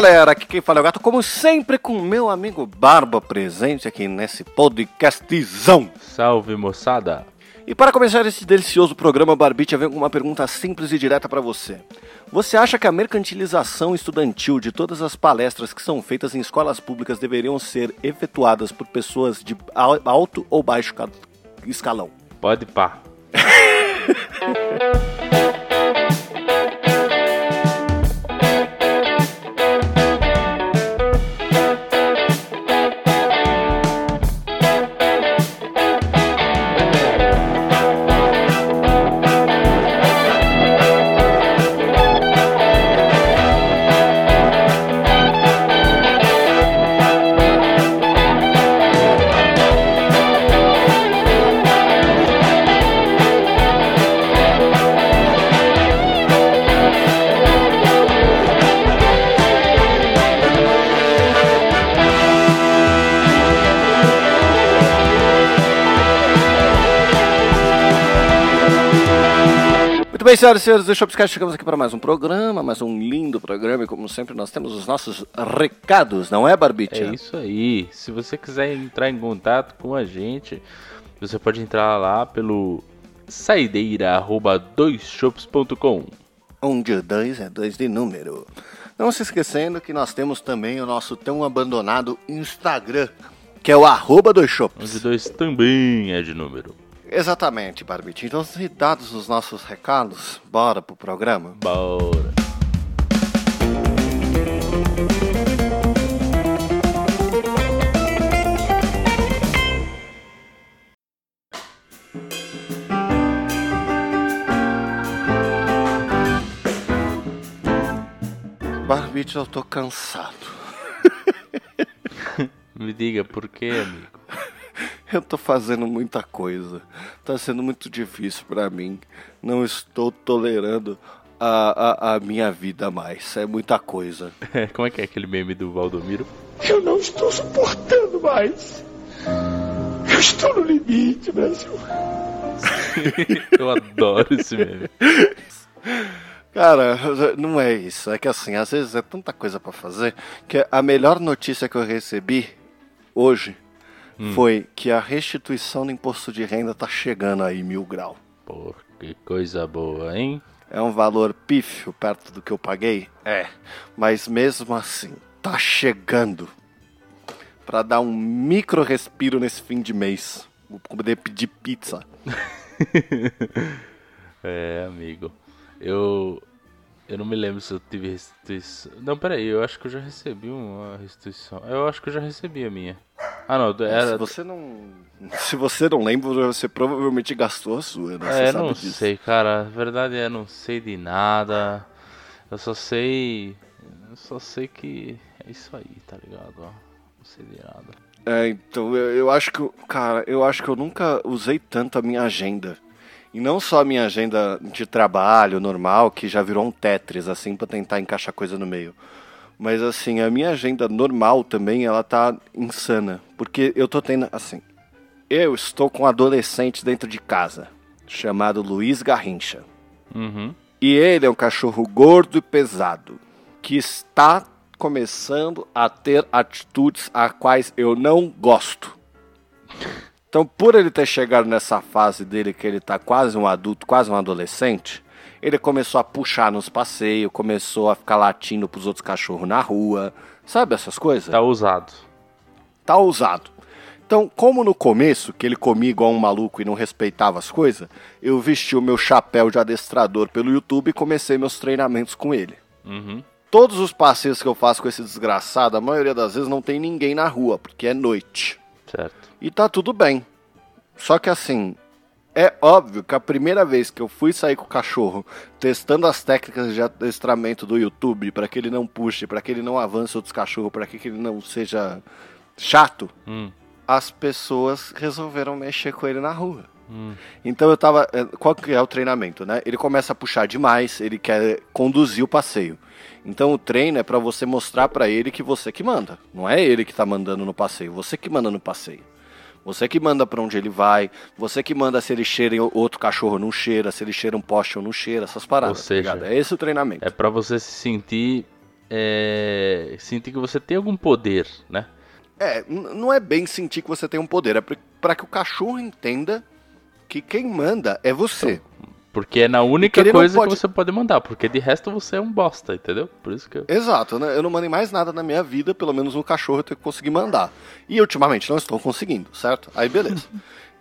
Galera, aqui quem fala é o Gato, como sempre com meu amigo Barba presente aqui nesse podcastzão. Salve moçada! E para começar esse delicioso programa, Barbicha vem com uma pergunta simples e direta para você. Você acha que a mercantilização estudantil de todas as palestras que são feitas em escolas públicas deveriam ser efetuadas por pessoas de alto ou baixo escalão? Pode pá. senhoras e senhores do Shopscast, chegamos aqui para mais um programa, mais um lindo programa e como sempre nós temos os nossos recados, não é, Barbicha? É isso aí. Se você quiser entrar em contato com a gente, você pode entrar lá pelo saideira@doisshops.com. Onde dois é dois de número. Não se esquecendo que nós temos também o nosso tão abandonado Instagram, que é o arroba dois shops. Onde dois também é de número. Exatamente, Barbite. Então, dados os nossos recados, bora pro programa? Bora. Barbite, eu tô cansado. Me diga por quê, amigo? Eu tô fazendo muita coisa. Tá sendo muito difícil para mim. Não estou tolerando a, a, a, minha vida mais. É muita coisa. Como é que é aquele meme do Valdomiro? Eu não estou suportando mais. Eu estou no limite, Brasil. Eu adoro esse meme. Cara, não é isso. É que assim, às vezes é tanta coisa para fazer que a melhor notícia que eu recebi hoje hum. foi que a restituição do imposto de renda tá chegando aí mil grau. Pô, que coisa boa, hein? É um valor pífio perto do que eu paguei? É. Mas mesmo assim, tá chegando. Para dar um micro respiro nesse fim de mês. Vou poder pedir pizza. é, amigo. Eu eu não me lembro se eu tive restituição. Não, peraí, eu acho que eu já recebi uma restituição. Eu acho que eu já recebi a minha. Ah, não, era. Se você não. Se você não lembra, você provavelmente gastou a sua, né? É, não disso. sei, cara. A verdade é, não sei de nada. Eu só sei. Eu só sei que. É isso aí, tá ligado? Não sei de nada. É, então, eu, eu acho que. Cara, eu acho que eu nunca usei tanto a minha agenda. E não só a minha agenda de trabalho normal, que já virou um Tetris, assim, para tentar encaixar coisa no meio. Mas, assim, a minha agenda normal também, ela tá insana. Porque eu tô tendo, assim, eu estou com um adolescente dentro de casa, chamado Luiz Garrincha. Uhum. E ele é um cachorro gordo e pesado, que está começando a ter atitudes a quais eu não gosto. Então, por ele ter chegado nessa fase dele que ele tá quase um adulto, quase um adolescente, ele começou a puxar nos passeios, começou a ficar latindo pros outros cachorros na rua, sabe essas coisas? Tá ousado. Tá ousado. Então, como no começo, que ele comia igual um maluco e não respeitava as coisas, eu vesti o meu chapéu de adestrador pelo YouTube e comecei meus treinamentos com ele. Uhum. Todos os passeios que eu faço com esse desgraçado, a maioria das vezes não tem ninguém na rua, porque é noite. Certo. E tá tudo bem. Só que assim, é óbvio que a primeira vez que eu fui sair com o cachorro, testando as técnicas de adestramento do YouTube, para que ele não puxe, para que ele não avance outros cachorros, para que ele não seja chato, hum. as pessoas resolveram mexer com ele na rua. Hum. Então eu tava. É, qual que é o treinamento, né? Ele começa a puxar demais, ele quer conduzir o passeio. Então o treino é para você mostrar para ele que você que manda. Não é ele que tá mandando no passeio, você que manda no passeio. Você que manda para onde ele vai, você que manda se ele cheira outro cachorro não cheira, se ele cheira um poste ou não cheira, essas paradas. Ou seja, tá é esse o treinamento. É para você se sentir é, sentir que você tem algum poder, né? É, não é bem sentir que você tem um poder, é pra que o cachorro entenda que quem manda é você. Porque é na única coisa pode- que você pode mandar, porque de resto você é um bosta, entendeu? Por isso que eu... Exato, né? Eu não mandei mais nada na minha vida, pelo menos no cachorro eu tenho que conseguir mandar. E ultimamente não estou conseguindo, certo? Aí beleza.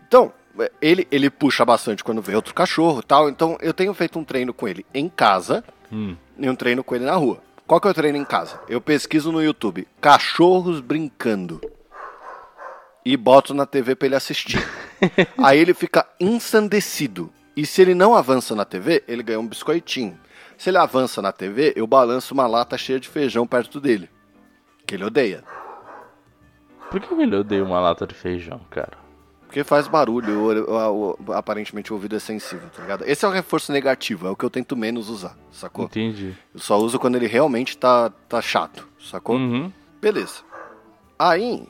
Então, é, ele, ele puxa bastante quando vê outro cachorro e tal. Então eu tenho feito um treino com ele em casa Hum. e um treino com ele na rua. Qual que é o treino em casa? Eu pesquiso no YouTube cachorros brincando. E boto na TV pra ele assistir. Aí ele fica ensandecido. E se ele não avança na TV, ele ganha um biscoitinho. Se ele avança na TV, eu balanço uma lata cheia de feijão perto dele. Que ele odeia. Por que ele odeia uma lata de feijão, cara? Porque faz barulho, o- o- o- aparentemente o ouvido é sensível, tá ligado? Esse é o reforço negativo, é o que eu tento menos usar, sacou? Entendi. Eu só uso quando ele realmente tá, tá chato, sacou? Uhum. Beleza. Aí,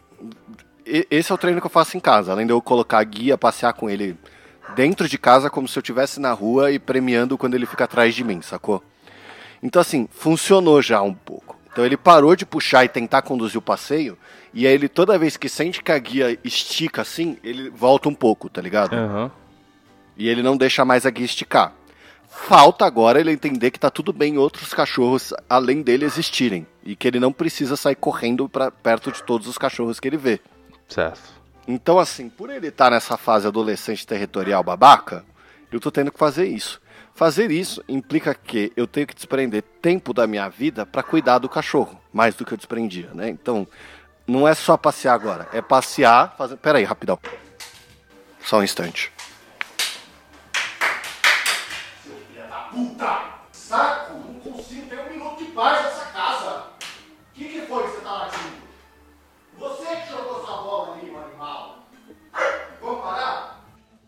esse é o treino que eu faço em casa, além de eu colocar a guia, passear com ele dentro de casa, como se eu estivesse na rua e premiando quando ele fica atrás de mim, sacou? Então, assim, funcionou já um pouco. Então, ele parou de puxar e tentar conduzir o passeio, e aí ele, toda vez que sente que a guia estica assim, ele volta um pouco, tá ligado? Aham. E ele não deixa mais a guia esticar. Falta agora ele entender que tá tudo bem outros cachorros além dele existirem. E que ele não precisa sair correndo pra perto de todos os cachorros que ele vê. Certo. Então, assim, por ele estar nessa fase adolescente territorial babaca, eu tô tendo que fazer isso. Fazer isso implica que eu tenho que desprender tempo da minha vida pra cuidar do cachorro, mais do que eu desprendia, né? Então, não é só passear agora, é passear, fazer. Pera aí, rapidão. Só um instante. Puta!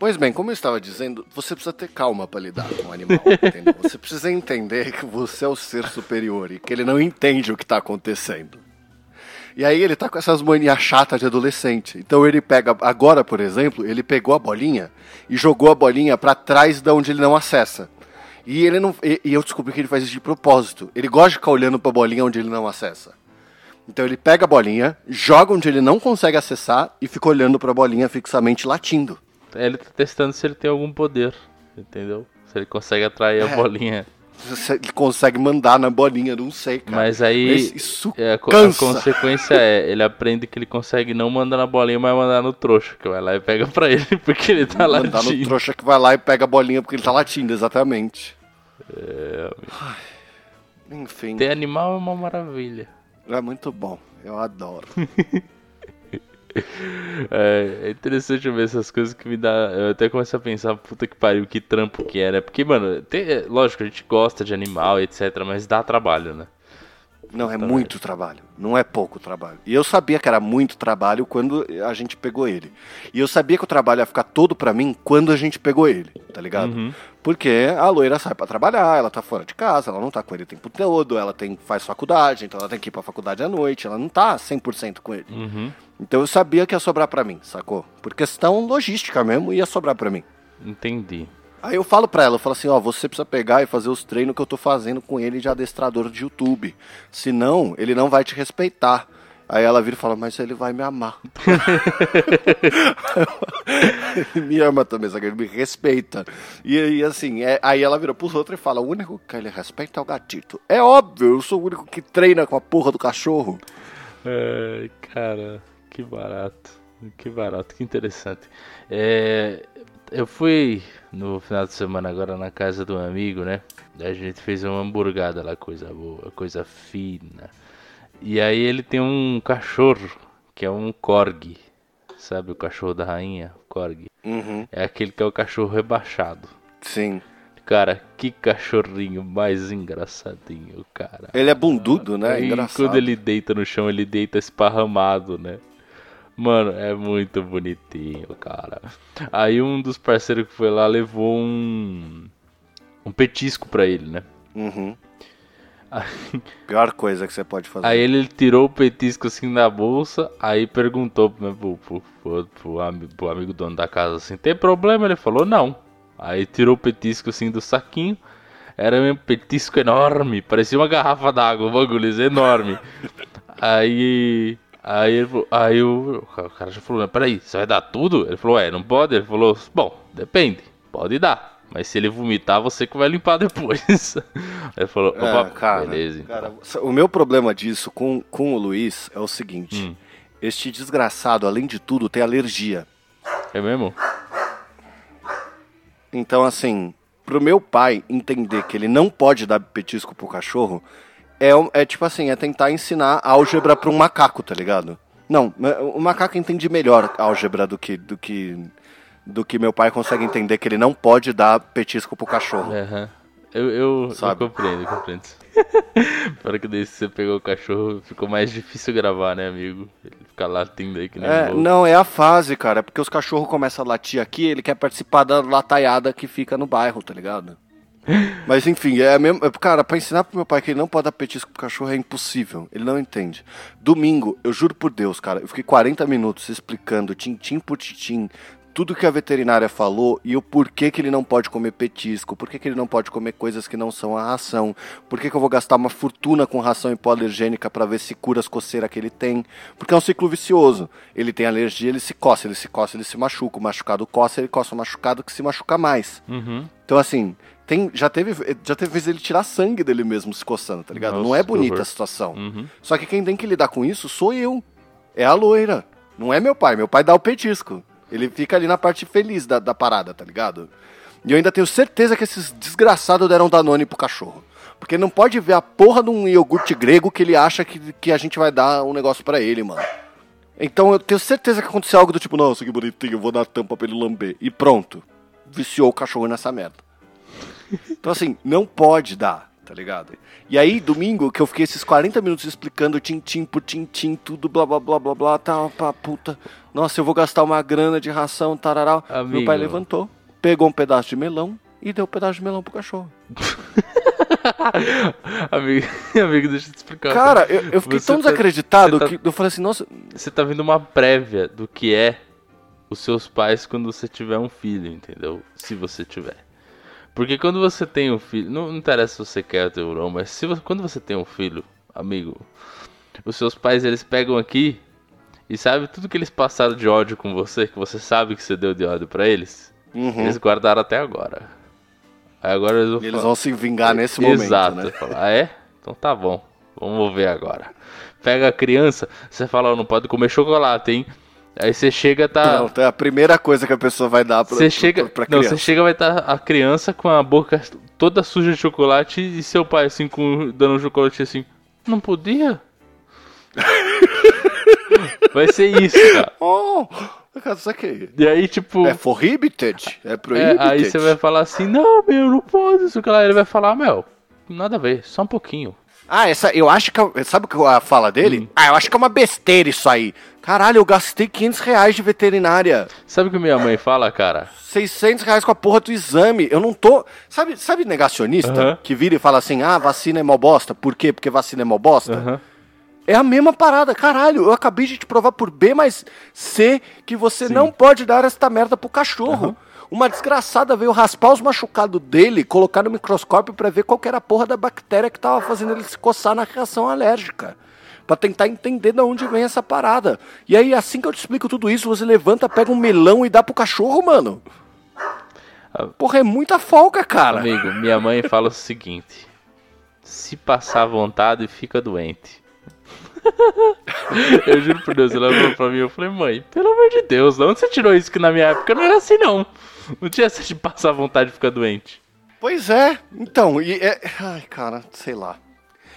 Pois bem, como eu estava dizendo, você precisa ter calma para lidar com o animal, entendeu? Você precisa entender que você é o ser superior e que ele não entende o que está acontecendo. E aí ele tá com essas manias chatas de adolescente. Então ele pega, agora por exemplo, ele pegou a bolinha e jogou a bolinha para trás de onde ele não acessa. E ele não, e, e eu descobri que ele faz isso de propósito. Ele gosta de ficar olhando para a bolinha onde ele não acessa. Então ele pega a bolinha, joga onde ele não consegue acessar e fica olhando para a bolinha fixamente latindo. Ele tá testando se ele tem algum poder, entendeu? Se ele consegue atrair a É. bolinha. Se ele consegue mandar na bolinha, não sei, cara. Mas aí Mas isso é, a, a consequência é, ele aprende que ele consegue não mandar na bolinha, mas mandar no trouxa, que vai lá e pega pra ele, porque ele tá Mandar no latindo. trouxa que vai lá e pega a bolinha porque ele tá latindo, exatamente. Ai, Enfim, Ter animal é uma maravilha. é muito bom. Eu adoro. É, é interessante ver essas coisas que me dá. Eu até começo a pensar, puta que pariu, que trampo que era. Porque, mano, tem- é, lógico, a gente gosta de animal, etc, mas dá trabalho, né? Não, é muito trabalho. Não é pouco trabalho. E eu sabia que era muito trabalho quando a gente pegou ele. E eu sabia que o trabalho ia ficar todo pra mim quando a gente pegou ele, tá ligado? Uhum. Porque a loira sai pra trabalhar, ela tá fora de casa, ela não tá com ele o tempo todo, ela tem, faz faculdade, então ela tem que ir pra faculdade à noite, ela não tá 100% com ele. Uhum. Então eu sabia que ia sobrar pra mim, sacou? Por questão logística mesmo, ia sobrar pra mim. Entendi. Aí eu falo pra ela, eu falo assim, ó, você precisa pegar e fazer os treinos que eu tô fazendo com ele de adestrador de YouTube. Senão, ele não vai te respeitar. Aí ela vira e fala, mas ele vai me amar. ele me ama também, que ele me respeita. E aí, assim, é- aí ela vira pros outros e fala, o único que ele respeita é o gatito. É óbvio, eu sou o único que treina com a porra do cachorro. Ai, cara, que barato. Que barato, que interessante. É, eu fui no final de semana agora na casa de um amigo, né? A gente fez uma hamburgada lá, coisa boa, coisa fina. E aí ele tem um cachorro, que é um corgi. Sabe o cachorro da rainha? Corgi. Uhum, É aquele que é o cachorro rebaixado. sim. Cara, que cachorrinho mais engraçadinho, cara. Ele é bundudo, né? Aí, Engraçado. quando ele deita no chão, ele deita esparramado, né? Mano, é muito bonitinho, cara. Aí um dos parceiros que foi lá levou um. Um petisco pra ele, né? Uhum. Aí, Pior coisa que você pode fazer. aí ele tirou o petisco assim da bolsa, aí perguntou né, pro, pro, pro, pro ami- pro amigo dono da casa assim: tem problema? Ele falou: não. Aí tirou o petisco assim do saquinho. Era um petisco enorme, parecia uma garrafa d'água, um bagulho enorme. Aí. Aí, ele falou, aí o, o cara já falou: Peraí, você vai dar tudo? Ele falou: É, não pode? Ele falou: Bom, depende, pode dar. Mas se ele vomitar, você que vai limpar depois. Ele falou, É, opa, cara, beleza. então. cara, o meu problema disso com, com o Luiz é o seguinte: Hum. este desgraçado, além de tudo, tem alergia. É mesmo? Então, assim, pro meu pai entender que ele não pode dar petisco pro cachorro, é, é tipo assim, é tentar ensinar álgebra pra um macaco, tá ligado? Não, o macaco entende melhor álgebra do que, do que, do que meu pai consegue entender que ele não pode dar petisco pro cachorro. Aham. Eu, eu, eu compreendo, eu compreendo. Para que daí você pegou o cachorro, ficou mais difícil gravar, né, amigo? Ele fica latindo aí que nem É, um não, é a fase, cara. É porque os cachorros começam a latir aqui, ele quer participar da lataiada que fica no bairro, tá ligado? Mas enfim, é mesmo. é, Cara, pra ensinar pro meu pai que ele não pode dar petisco pro cachorro é impossível. Ele não entende. Domingo, eu juro por Deus, cara, eu fiquei 40 minutos explicando, tintim por tintim, tudo que a veterinária falou e o porquê que ele não pode comer petisco, por que ele não pode comer coisas que não são a ração, por que que eu vou gastar uma fortuna com ração hipoalergênica pra ver se cura as coceiras que ele tem, porque é um ciclo vicioso. Ele tem alergia, ele se coça, ele se coça, ele se machuca, o machucado coça, ele coça o machucado que se machuca mais. Uhum. Então, assim, tem, já, teve, já teve vez ele tirar sangue dele mesmo se coçando, tá ligado? não Nossa, é que bonita a situação. Uhum. Só que quem tem que lidar com isso sou eu. É a loira. Não é meu pai. Meu pai dá o petisco. Ele fica ali na parte feliz da, da parada, tá ligado? E eu ainda tenho certeza que esses desgraçados deram Danone pro cachorro. Porque não pode ver a porra de um iogurte grego que ele acha que, que a gente vai dar um negócio pra ele, mano. Então eu tenho certeza que aconteceu algo do tipo, nossa, que bonitinho, eu vou dar tampa pra ele lamber. E pronto. Viciou o cachorro nessa merda. Então assim, não pode dar, tá ligado? E aí, domingo, que eu fiquei esses 40 minutos explicando tintim por tintim, tudo, blá blá blá blá blá, tá, pá, puta. Nossa, eu vou gastar uma grana de ração, tararau. Meu Amigo. pai levantou, pegou um pedaço de melão e deu um pedaço de melão pro cachorro. amigo, amigo, deixa eu te explicar. Cara, eu, eu fiquei Você tão tá- desacreditado tá- que eu falei assim, nossa, Você tá vendo uma prévia do que é os seus pais quando você tiver um filho, entendeu? Se você tiver. Porque quando você tem um filho, não, não interessa se você quer ter ou não, mas se você- quando você tem um filho, amigo, os seus pais eles pegam aqui e sabe tudo que eles passaram de ódio com você, que você sabe que você deu de ódio pra eles, uhum. eles guardaram até agora. Aí agora eles vão eles falar- vão se vingar nesse momento, Exato. né? Ah, é? Então tá bom. Vamos ver agora. Pega a criança, você fala, ó, não pode comer chocolate, hein? Aí você chega, tá. Não, é a primeira coisa que a pessoa vai dar pra, Você pra- chega, pra não, criança. você chega vai estar a criança com a boca toda suja de chocolate e seu pai assim com dando um chocolate assim, não podia? vai ser isso, cara. Oh, cara, isso aqui E aí tipo, é prohibited, é é, prohibited. aí você vai falar assim, não, meu, não pode, isso que lá ele vai falar, meu, nada a ver, só um pouquinho. Ah, essa, eu acho que. é- Sabe o que a fala dele? Hum. Ah, eu acho que é uma besteira isso aí. Caralho, eu gastei 500 reais de veterinária. Sabe o que minha mãe fala, cara? 600 reais com a porra do exame. Eu não tô. Sabe, sabe negacionista? Aham. Que vira e fala assim: ah, vacina é mó bosta. Por quê? Porque vacina é mó bosta? Aham. É a mesma parada. Caralho, eu acabei de te provar por B mais C que você Sim. não pode dar esta merda pro cachorro. Uma desgraçada veio raspar os machucados dele, colocar no microscópio pra ver qual era a porra da bactéria que tava fazendo ele se coçar na reação alérgica. Pra tentar entender de onde vem essa parada. E aí, assim que eu te explico tudo isso, você levanta, pega um melão e dá pro cachorro, mano. Porra, é muita folga, cara. Amigo, minha mãe fala o seguinte: se passar vontade, fica doente. eu juro por Deus, ela falou pra mim, eu falei, mãe, pelo amor de Deus, de onde você tirou isso que na minha época não era assim não. Não tinha essa de passar vontade e ficar doente. Pois é, então, e é... Ai, cara, sei lá.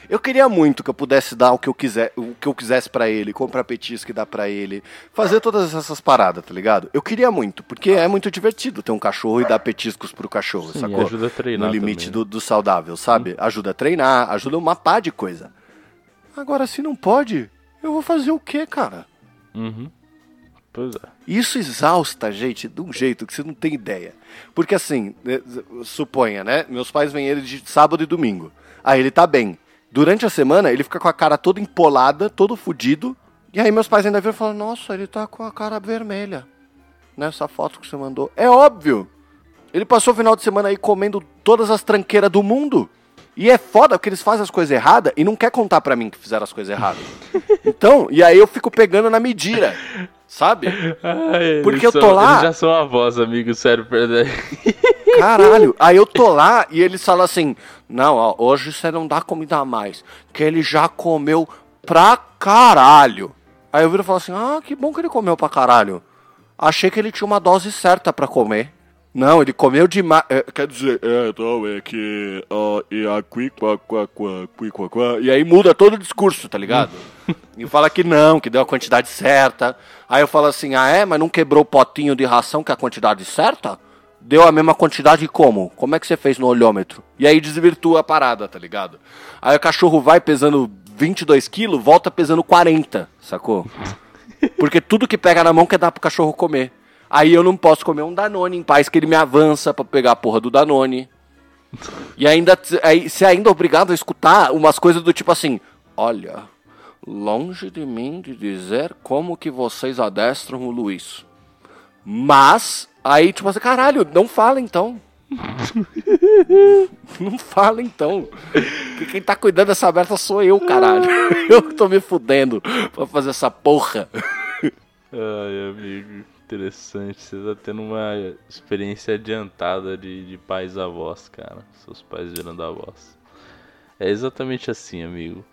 Eu queria muito que eu pudesse dar o que eu quiser, o que eu quisesse pra ele, comprar petisco e dar pra ele, fazer todas essas paradas, tá ligado? Eu queria muito, porque é muito divertido ter um cachorro e dar petiscos pro cachorro, Sim, sacou? ajuda a treinar No limite do, do saudável, sabe? Ajuda a treinar, ajuda uma pá de coisa. Agora, se não pode, eu vou fazer o quê, cara? Uhum. Pois é. Isso exausta a gente de um jeito que você não tem ideia. Porque assim, né, suponha, né? Meus pais vêm ele de sábado e domingo. Aí ele tá bem. Durante a semana, ele fica com a cara toda empolada, todo fudido. E aí meus pais ainda viram e falam, nossa, ele tá com a cara vermelha. Nessa foto que você mandou. É óbvio! Ele passou o final de semana aí comendo todas as tranqueiras do mundo. E é foda porque eles fazem as coisas erradas e não quer contar pra mim que fizeram as coisas erradas. Então, e aí eu fico pegando na medida, sabe? Ai, Porque eu são- tô lá- Eles já são avós, amigo, sério. perdão. Caralho. Aí eu tô lá e eles falam assim: Não, ó, hoje você não dá comida a mais. Que ele já comeu pra caralho. Aí eu viro e falo assim: Ah, que bom que ele comeu pra caralho. Achei que ele tinha uma dose certa pra comer. Não, ele comeu demais. quer dizer, é, então é que. ó, e aqui, quá, quá, quá, quy, quá, quá. E aí muda todo o discurso, tá ligado? e fala que não, que deu a quantidade certa. Aí eu falo assim: Ah, é? Mas não quebrou o potinho de ração que é a quantidade certa? Deu a mesma quantidade como? Como é que você fez no olhômetro? E aí desvirtua a parada, tá ligado? Aí o cachorro vai pesando 22 quilos, volta pesando 40, sacou? Porque tudo que pega na mão quer dar pro cachorro comer. Aí eu não posso comer um Danone em paz, que ele me avança pra pegar a porra do Danone. E ainda aí, você é ainda obrigado a escutar umas coisas do tipo assim: Olha, longe de mim de dizer como que vocês adestram o Luiz. Mas, aí, tipo assim, caralho, não fala então. não fala então. Porque quem tá cuidando dessa aberta sou eu, caralho. Eu que tô me fudendo pra fazer essa porra. Ai, amigo, interessante. Você tá tendo uma experiência adiantada de, de pais avós, cara. Seus pais virando avós. É exatamente assim, amigo.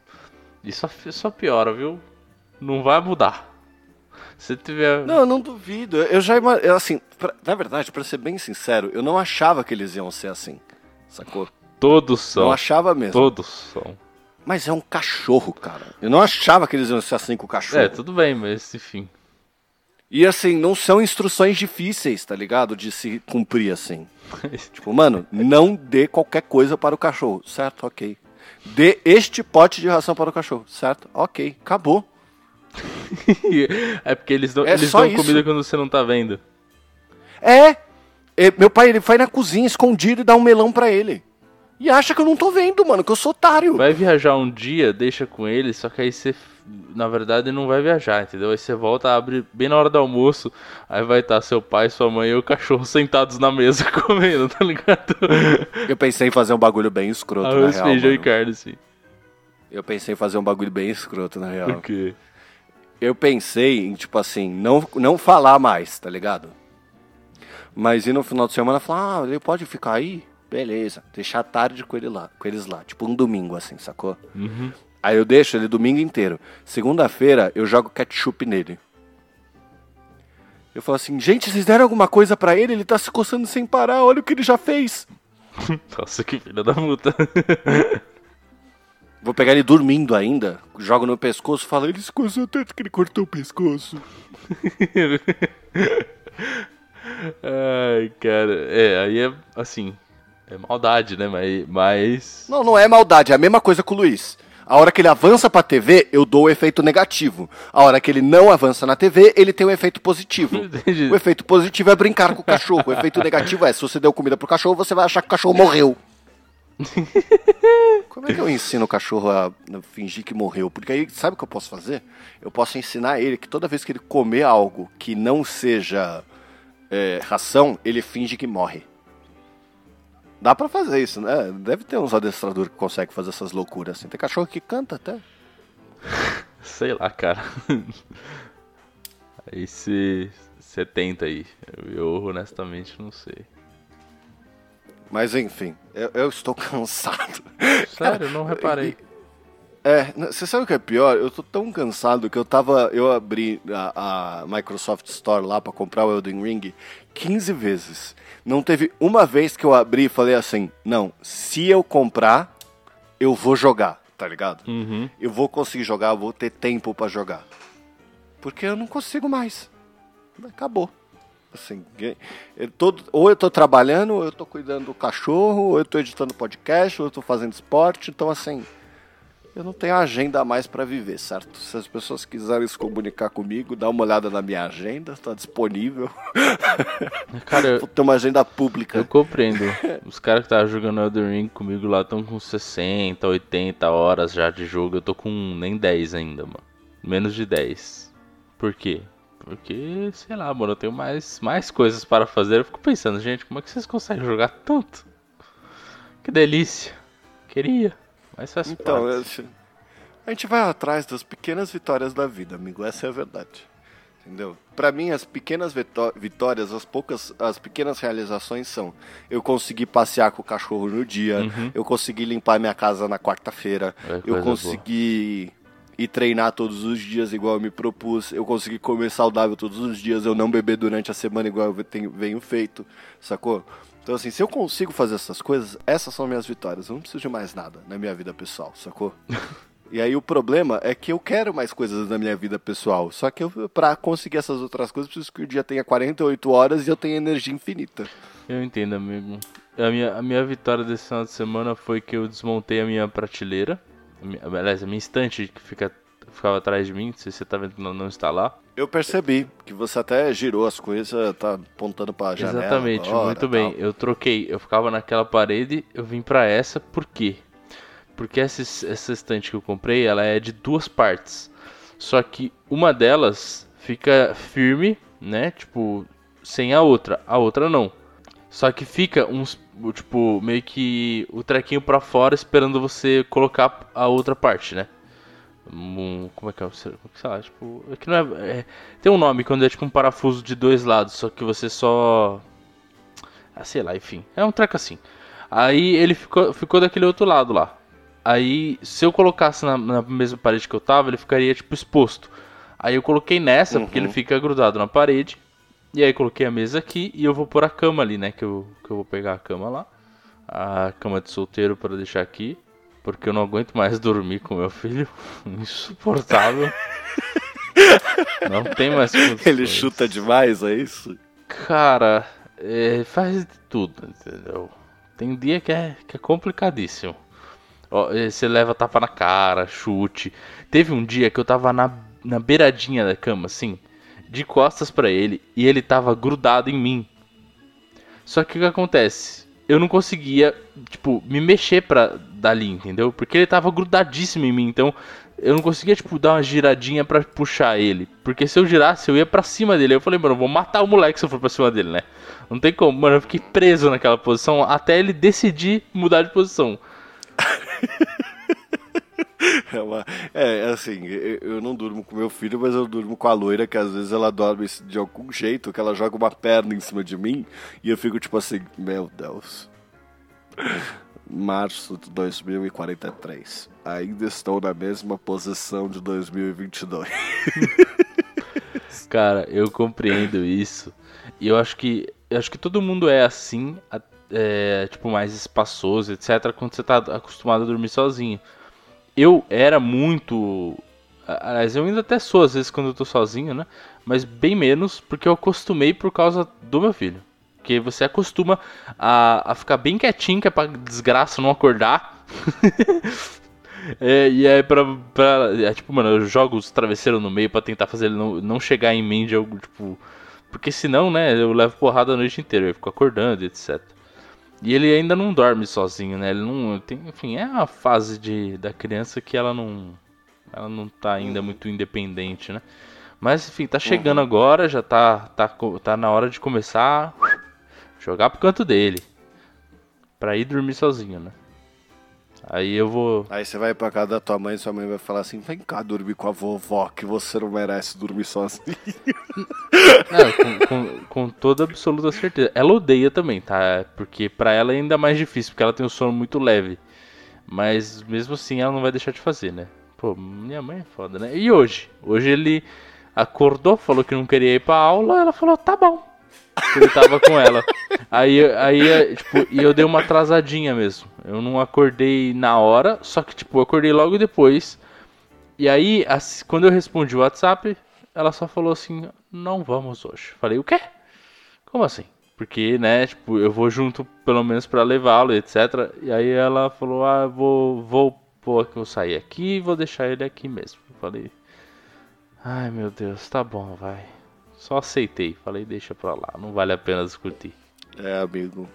E só, só piora, viu? Não vai mudar. Se tiver. Não, eu não duvido. Eu já assim, pra- na verdade, pra ser bem sincero, eu não achava que eles iam ser assim. Sacou? Todos são. Não achava mesmo. Todos são. Mas é um cachorro, cara. Eu não achava que eles iam ser assim com o cachorro. É, tudo bem, mas enfim. E assim, não são instruções difíceis, tá ligado? De se cumprir assim. Tipo, mano, não dê qualquer coisa para o cachorro. Certo, ok. Dê este pote de ração para o cachorro. Certo, ok. Acabou. é porque eles dão, É eles dão isso. comida quando você não tá vendo. É. É, Meu pai, ele vai na cozinha escondido e dá um melão pra ele. E acha que eu não tô vendo, mano, que eu sou otário. Vai viajar um dia, deixa com ele, só que aí você, na verdade, não vai viajar, entendeu? Aí você volta, abre bem na hora do almoço, aí vai estar seu pai, sua mãe e o cachorro sentados na mesa comendo, tá ligado? Eu pensei em fazer um bagulho bem escroto, na Arroz, real. feijão e mano. carne, assim. Eu pensei em fazer um bagulho bem escroto, na real. Por quê? Eu pensei em, tipo assim, não, não falar mais, tá ligado? Mas ir no final de semana falar, ah, ele pode ficar aí? Beleza. Deixar tarde com ele lá, com eles lá. Tipo um domingo, assim, sacou? Uhum. Aí eu deixo ele domingo inteiro. Segunda-feira eu jogo ketchup nele. Eu falo assim, gente, vocês deram alguma coisa pra ele? Ele tá se coçando sem parar, olha o que ele já fez. Nossa, que filha da puta. Vou pegar ele dormindo ainda, jogo no pescoço e falo, ele se coçou tanto que ele cortou o pescoço. Ai, cara, é, aí é assim, é maldade, né? Mas. mas... Não, não é maldade, é a mesma coisa com o Luiz. A hora que ele avança pra TV, eu dou o efeito negativo. A hora que ele não avança na TV, ele tem o efeito positivo. O efeito positivo é brincar com o cachorro. O efeito negativo é, se você deu comida pro cachorro, você vai achar que o cachorro morreu. Como é que eu ensino o cachorro a fingir que morreu? Porque aí, sabe o que eu posso fazer? Eu posso ensinar ele que toda vez que ele comer algo que não seja é, ração, ele finge que morre. Dá pra fazer isso, né? Deve ter uns adestradores que conseguem fazer essas loucuras assim. Tem cachorro que canta até. Sei lá, cara. Aí se. Você tenta aí. Eu honestamente não sei. Mas enfim, eu, eu estou cansado. Sério, eu não reparei. É, você sabe o que é pior? Eu tô tão cansado que eu tava. Eu abri a, a Microsoft Store lá pra comprar o Elden Ring 15 vezes. Não teve uma vez que eu abri e falei assim: não, se eu comprar, eu vou jogar, tá ligado? Uhum. Eu vou conseguir jogar, eu vou ter tempo pra jogar. Porque eu não consigo mais. Acabou. Assim, eu tô- ou eu tô trabalhando, ou eu tô cuidando do cachorro, ou eu tô editando podcast, ou eu tô fazendo esporte, então assim, eu não tenho agenda mais pra viver, certo? Se as pessoas quiserem se comunicar comigo, dá uma olhada na minha agenda, tá disponível. Cara, eu, Vou ter uma agenda pública. eu compreendo. Os caras que estavam jogando Elden Ring comigo lá estão com 60, 80 horas já de jogo. Eu tô com nem 10 ainda, mano. Menos de 10. Por quê? Porque, sei lá, mano, eu tenho mais, mais coisas para fazer. Eu fico pensando, gente, como é que vocês conseguem jogar tanto? Que delícia. Queria, mas faz Então, parte. a gente vai atrás das pequenas vitórias da vida, amigo. Essa é a verdade. Entendeu? Pra mim, as pequenas vitó- vitórias, as poucas, as pequenas realizações são: eu consegui passear com o cachorro no dia, eu consegui limpar minha casa na quarta-feira, É, eu consegui ir treinar todos os dias igual eu me propus, eu consegui comer saudável todos os dias, eu não beber durante a semana igual eu tenho, venho feito, sacou? Então, assim, se eu consigo fazer essas coisas, essas são minhas vitórias. Eu não preciso de mais nada na minha vida pessoal, sacou? E aí o problema é que eu quero mais coisas na minha vida pessoal. Só que eu, pra conseguir essas outras coisas, preciso que o dia tenha 48 horas e eu tenha energia infinita. Eu entendo, amigo. A minha, a minha vitória desse final de semana foi que eu desmontei a minha prateleira. A minha, aliás, a minha estante que fica, ficava atrás de mim. Não sei se você tá vendo que não, não está lá. Eu percebi que você até girou as coisas, tá apontando pra janela. Exatamente, agora, muito tal. bem. Eu troquei. Eu ficava naquela parede, eu vim pra essa, por quê? Porque essa, essa estante que eu comprei, ela é de duas partes. Só que uma delas fica firme, né? Tipo, sem a outra. A outra não. Só que fica uns, tipo, meio que o trequinho pra fora esperando você colocar a outra parte, né? Um, como é que é? Sei lá, tipo, é que não é, é- tem um nome quando é tipo um parafuso de dois lados, só que você só ah, sei lá, enfim. É um treco assim. Aí ele ficou, ficou daquele outro lado lá. Aí, se eu colocasse na, na mesma parede que eu tava, ele ficaria, tipo, exposto. Aí eu coloquei nessa, porque ele fica grudado na parede. E aí coloquei a mesa aqui e eu vou pôr a cama ali, né? Que eu, que eu vou pegar a cama lá. A cama de solteiro para deixar aqui. Porque eu não aguento mais dormir com meu filho. Insuportável. não tem mais condições. Ele chuta demais, é isso? Cara, é, faz de tudo, entendeu? Tem dia que é, que é complicadíssimo. Ó, eh, você leva tapa na cara, chute. Teve um dia que eu tava na, na beiradinha da cama, assim, de costas pra ele, e ele tava grudado em mim. Só que o que acontece? Eu não conseguia, tipo, me mexer pra dali, entendeu? Porque ele tava grudadíssimo em mim, então eu não conseguia, tipo, dar uma giradinha pra puxar ele. Porque se eu girasse, eu ia pra cima dele. Eu falei, mano, eu vou matar o moleque se eu for pra cima dele, né? Não tem como, mano, eu fiquei preso naquela posição até ele decidir mudar de posição. É, uma- é, assim, eu, não durmo com meu filho, mas eu durmo com a loira, que às vezes ela dorme de algum jeito, que ela joga uma perna em cima de mim, e eu fico tipo assim, meu Deus. Março de 2043. Ainda estou na mesma posição de 2022. Cara, eu compreendo isso. E eu acho que eu acho que todo mundo é assim, é, tipo mais espaçoso, etc, quando você tá acostumado a dormir sozinho. Eu era muito aliás, eu ainda até sou às vezes quando eu tô sozinho, né? Mas bem menos porque eu acostumei por causa do meu filho. Porque você acostuma a, a ficar bem quietinho, que é pra desgraça não acordar. É, e é pra, pra. É tipo, mano, eu jogo os travesseiros no meio pra tentar fazer ele não, não chegar em mim de algo, tipo. Porque senão, né, eu levo porrada a noite inteira, eu fico acordando, etc. E ele ainda não dorme sozinho, né? Ele não. Tem, enfim, é uma fase de, da criança que ela não. Ela não tá ainda muito independente, né? Mas enfim, tá chegando agora, já tá, tá, tá na hora de começar a jogar pro canto dele. Pra ir dormir sozinho, né? Aí eu vou. Aí você vai pra casa da tua mãe e sua mãe vai falar assim: vem cá dormir com a vovó, que você não merece dormir sozinho. Não, com, com, com toda absoluta certeza. Ela odeia também, tá? Porque pra ela é ainda mais difícil, porque ela tem um sono muito leve. Mas mesmo assim ela não vai deixar de fazer, né? Pô, minha mãe é foda, né? E hoje? Hoje ele acordou, falou que não queria ir pra aula, ela falou, tá bom. Que Ele tava com ela. Aí, aí, tipo, e eu dei uma atrasadinha mesmo. Eu não acordei na hora, só que, tipo, eu acordei logo depois. E aí, assim, quando eu respondi o WhatsApp, ela só falou assim: Não vamos hoje. Falei: O quê? Como assim? Porque, né, tipo, eu vou junto pelo menos pra levá-lo, etc. E aí ela falou: Ah, vou, vou que eu sair aqui e vou deixar ele aqui mesmo. Eu falei: Ai meu Deus, tá bom, vai. Só aceitei. Falei: Deixa pra lá, não vale a pena discutir. É, amigo.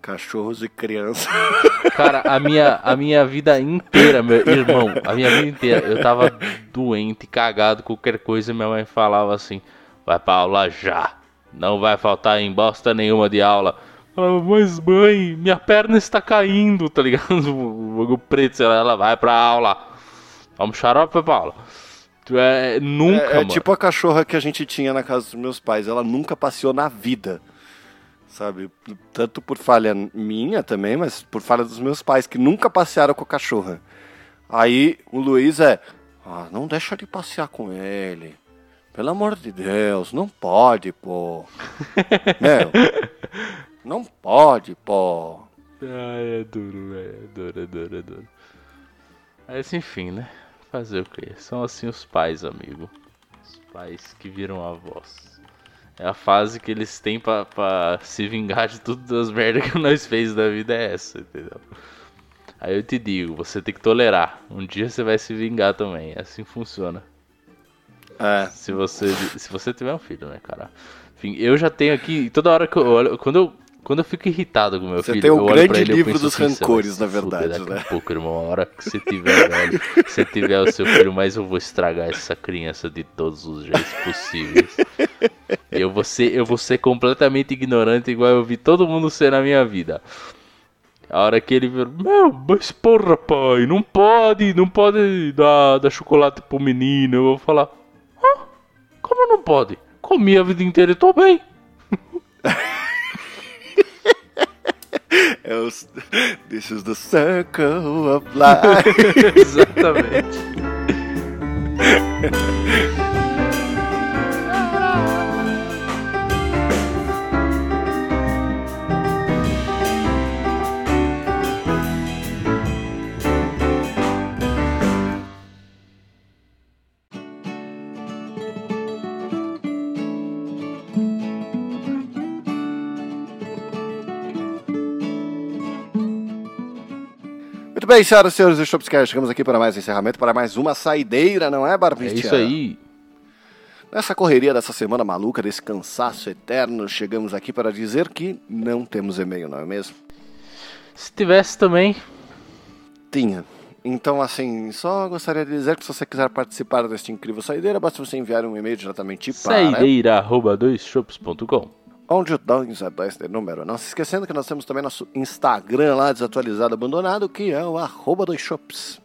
Cachorros e crianças. Cara, a minha, a minha vida inteira, meu irmão, a minha vida inteira, eu tava doente, cagado, qualquer coisa, minha mãe falava assim: vai pra aula já, não vai faltar em bosta nenhuma de aula. Falava, mas mãe, minha perna está caindo, tá ligado? O bagulho preto, ela vai pra aula. Vamos xarope, vai pra aula. É, nunca, é, é tipo a cachorra que a gente tinha na casa dos meus pais. Ela nunca passeou na vida. Sabe? Tanto por falha minha também, mas por falha dos meus pais, que nunca passearam com a cachorra. Aí o Luiz é. Ah, não deixa de passear com ele. Pelo amor de Deus, não pode, pô. Meu, não pode, pô. Ai, é duro, velho. É duro, é duro, é duro. Mas enfim, né? Fazer o quê? São assim os pais, amigo. Os pais que viram avós. É a fase que eles têm pra, pra se vingar de tudo das merdas que nós fez da vida é essa, entendeu? Aí eu te digo, você tem que tolerar. Um dia você vai se vingar também. É assim funciona. É. Se você, se você tiver um filho, né, cara? Enfim, eu já tenho aqui. Toda hora que eu olho. Quando eu quando eu fico irritado com meu você filho, tem o eu grande ele, livro dos assim, rancores, na verdade, daqui né? A pouco, irmão, a hora que você tiver, velho, você tiver o seu filho, mas eu vou estragar essa criança de todos os jeitos possíveis. Eu vou ser, eu vou ser completamente ignorante, igual eu vi todo mundo ser na minha vida. A hora que ele viu, meu, mas porra, pai, não pode, não pode dar, dar chocolate pro menino. Eu vou falar, ah, como não pode? Comi a vida inteira e tô bem. É os... This is the circle of life. Exatamente. bem, senhoras e senhores do Shopscast, chegamos aqui para mais um encerramento, para mais uma saideira, não é, É Barbistia? isso aí. Nessa correria dessa semana maluca, desse cansaço eterno, chegamos aqui para dizer que não temos e-mail, não é mesmo? Se tivesse também, Tinha. Então, assim, só gostaria de dizer que se você quiser participar deste incrível saideira, basta você enviar um e-mail diretamente para saideira.doisshops.com. onde o 2 é 2 de número. Não se esquecendo que nós temos também nosso Instagram lá, desatualizado, abandonado, que é o arroba dois shops.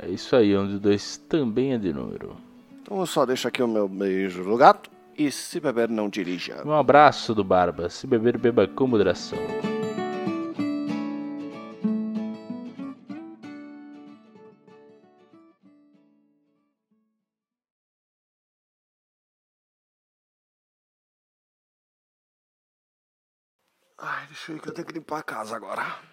É isso aí, onde o 2 também é de número. Então eu só deixo aqui o meu beijo do gato e se beber não dirija. Um abraço do Barba. Se beber, beba com moderação. Ai, deixa eu ir que eu tenho que limpar a casa agora.